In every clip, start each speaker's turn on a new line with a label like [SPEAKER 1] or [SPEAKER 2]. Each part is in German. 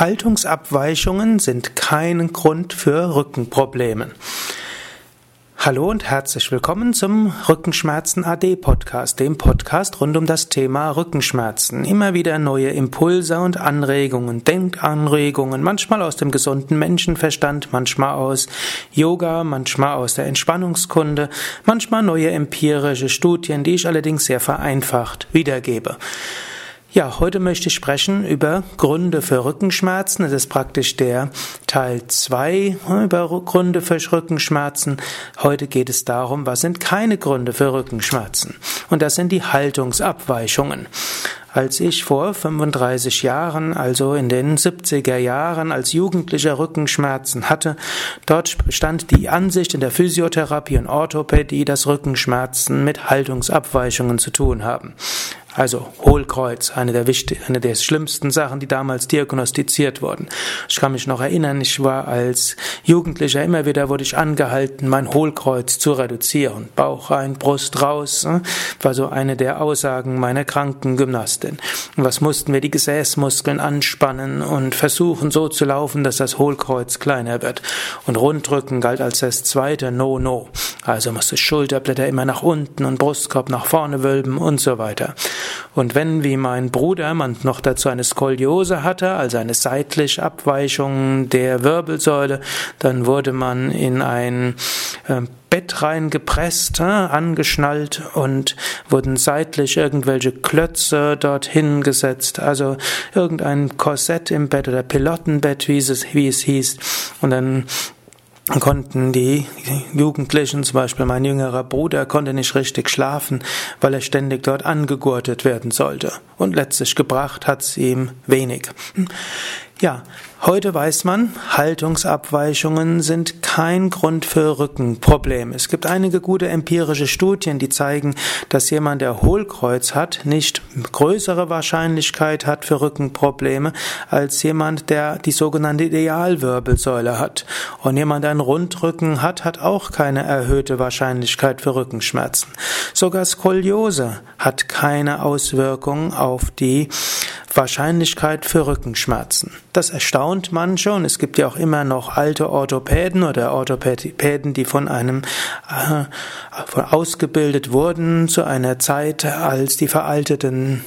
[SPEAKER 1] Haltungsabweichungen sind kein Grund für Rückenprobleme. Hallo und herzlich willkommen zum Rückenschmerzen AD Podcast, dem Podcast rund um das Thema Rückenschmerzen. Immer wieder neue Impulse und Anregungen, Denkanregungen, manchmal aus dem gesunden Menschenverstand, manchmal aus Yoga, manchmal aus der Entspannungskunde, manchmal neue empirische Studien, die ich allerdings sehr vereinfacht wiedergebe. Ja, heute möchte ich sprechen über Gründe für Rückenschmerzen. Das ist praktisch der Teil 2 über Gründe für Rückenschmerzen. Heute geht es darum, was sind keine Gründe für Rückenschmerzen. Und das sind die Haltungsabweichungen. Als ich vor 35 Jahren, also in den 70er Jahren als Jugendlicher Rückenschmerzen hatte, dort stand die Ansicht in der Physiotherapie und Orthopädie, dass Rückenschmerzen mit Haltungsabweichungen zu tun haben. Also Hohlkreuz, eine der wichtigsten, eine der schlimmsten Sachen, die damals diagnostiziert wurden. Ich kann mich noch erinnern, ich war als Jugendlicher immer wieder wurde ich angehalten, mein Hohlkreuz zu reduzieren. Bauch rein, Brust raus, ne? war so eine der Aussagen meiner kranken Gymnastin. Und was mussten wir? Die Gesäßmuskeln anspannen und versuchen so zu laufen, dass das Hohlkreuz kleiner wird. Und Rundrücken galt als das zweite No-No. Also musste Schulterblätter immer nach unten und Brustkorb nach vorne wölben und so weiter. Und wenn, wie mein Bruder, man noch dazu eine Skoliose hatte, also eine seitliche Abweichung der Wirbelsäule, dann wurde man in ein äh, Bett reingepresst, äh, angeschnallt und wurden seitlich irgendwelche Klötze dorthin gesetzt, also irgendein Korsett im Bett oder Pilottenbett, wie es, wie es hieß. Und dann konnten die Jugendlichen, zum Beispiel mein jüngerer Bruder, konnte nicht richtig schlafen, weil er ständig dort angegurtet werden sollte. Und letztlich gebracht hat's ihm wenig. Ja, heute weiß man, Haltungsabweichungen sind kein Grund für Rückenprobleme. Es gibt einige gute empirische Studien, die zeigen, dass jemand, der Hohlkreuz hat, nicht größere Wahrscheinlichkeit hat für Rückenprobleme als jemand, der die sogenannte Idealwirbelsäule hat. Und jemand, der einen Rundrücken hat, hat auch keine erhöhte Wahrscheinlichkeit für Rückenschmerzen. Sogar Skoliose hat keine Auswirkung auf die Wahrscheinlichkeit für Rückenschmerzen. Das erstaunt manche und es gibt ja auch immer noch alte Orthopäden oder Orthopäden, die von einem äh, von ausgebildet wurden zu einer Zeit, als die veralteten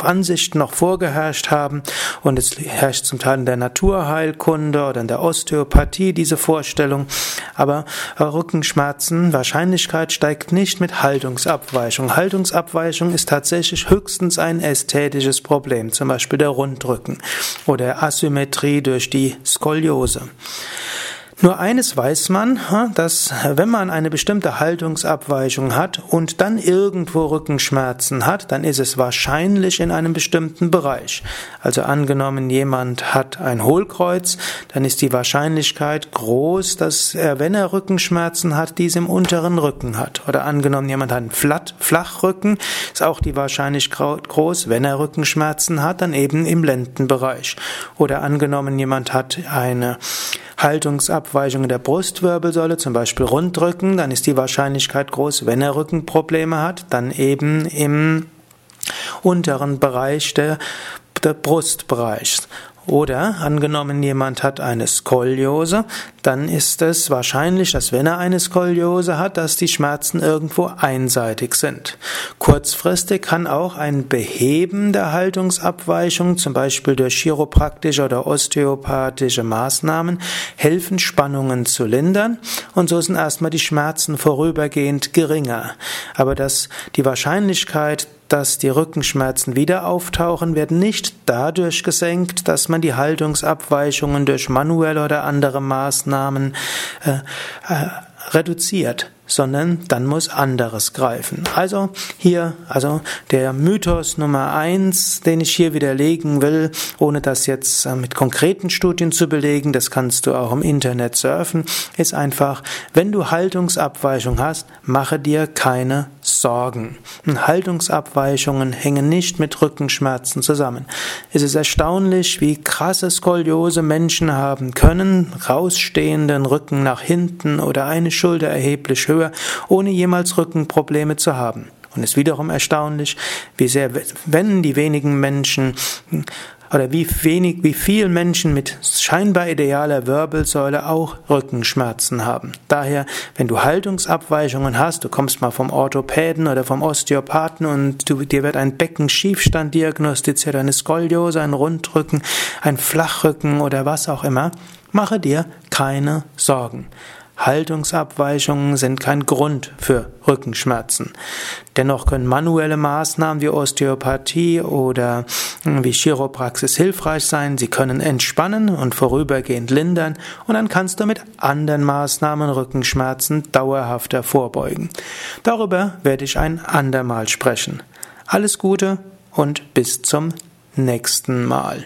[SPEAKER 1] Ansichten noch vorgeherrscht haben und es herrscht zum Teil in der Naturheilkunde oder in der Osteopathie diese Vorstellung, aber Rückenschmerzen Wahrscheinlichkeit steigt nicht mit Haltungsabweichung. Haltungsabweichung ist tatsächlich höchstens ein ästhetisches Problem. Zum zum Beispiel der Rundrücken oder Asymmetrie durch die Skoliose. Nur eines weiß man, dass wenn man eine bestimmte Haltungsabweichung hat und dann irgendwo Rückenschmerzen hat, dann ist es wahrscheinlich in einem bestimmten Bereich. Also angenommen, jemand hat ein Hohlkreuz, dann ist die Wahrscheinlichkeit groß, dass er, wenn er Rückenschmerzen hat, dies im unteren Rücken hat. Oder angenommen, jemand hat einen Flat, Flachrücken, ist auch die Wahrscheinlichkeit groß, wenn er Rückenschmerzen hat, dann eben im Lendenbereich. Oder angenommen, jemand hat eine Haltungsabweichungen der Brustwirbelsäule, zum Beispiel Runddrücken, dann ist die Wahrscheinlichkeit groß, wenn er Rückenprobleme hat, dann eben im unteren Bereich der, der Brustbereichs. Oder angenommen, jemand hat eine Skoliose, dann ist es wahrscheinlich, dass wenn er eine Skoliose hat, dass die Schmerzen irgendwo einseitig sind. Kurzfristig kann auch ein Beheben der Haltungsabweichung, zum Beispiel durch chiropraktische oder osteopathische Maßnahmen, helfen, Spannungen zu lindern und so sind erstmal die Schmerzen vorübergehend geringer. Aber dass die Wahrscheinlichkeit, dass die Rückenschmerzen wieder auftauchen, werden nicht dadurch gesenkt, dass man die Haltungsabweichungen durch manuelle oder andere Maßnahmen äh, äh, reduziert sondern dann muss anderes greifen. Also hier, also der Mythos Nummer eins, den ich hier widerlegen will, ohne das jetzt äh, mit konkreten Studien zu belegen, das kannst du auch im Internet surfen, ist einfach, wenn du Haltungsabweichung hast, mache dir keine Sorgen. Haltungsabweichungen hängen nicht mit Rückenschmerzen zusammen. Es ist erstaunlich, wie krasse Skoliose Menschen haben können, rausstehenden Rücken nach hinten oder eine Schulter erheblich höher höher, ohne jemals Rückenprobleme zu haben. Und es ist wiederum erstaunlich, wie sehr, wenn die wenigen Menschen oder wie wenig, wie viel Menschen mit scheinbar idealer Wirbelsäule auch Rückenschmerzen haben. Daher, wenn du Haltungsabweichungen hast, du kommst mal vom Orthopäden oder vom Osteopathen und du, dir wird ein Beckenschiefstand diagnostiziert, eine Skoliose, ein Rundrücken, ein Flachrücken oder was auch immer, mache dir keine Sorgen. Haltungsabweichungen sind kein Grund für Rückenschmerzen. Dennoch können manuelle Maßnahmen wie Osteopathie oder hm, wie Chiropraxis hilfreich sein. Sie können entspannen und vorübergehend lindern und dann kannst du mit anderen Maßnahmen Rückenschmerzen dauerhafter vorbeugen. Darüber werde ich ein andermal sprechen. Alles Gute und bis zum nächsten Mal.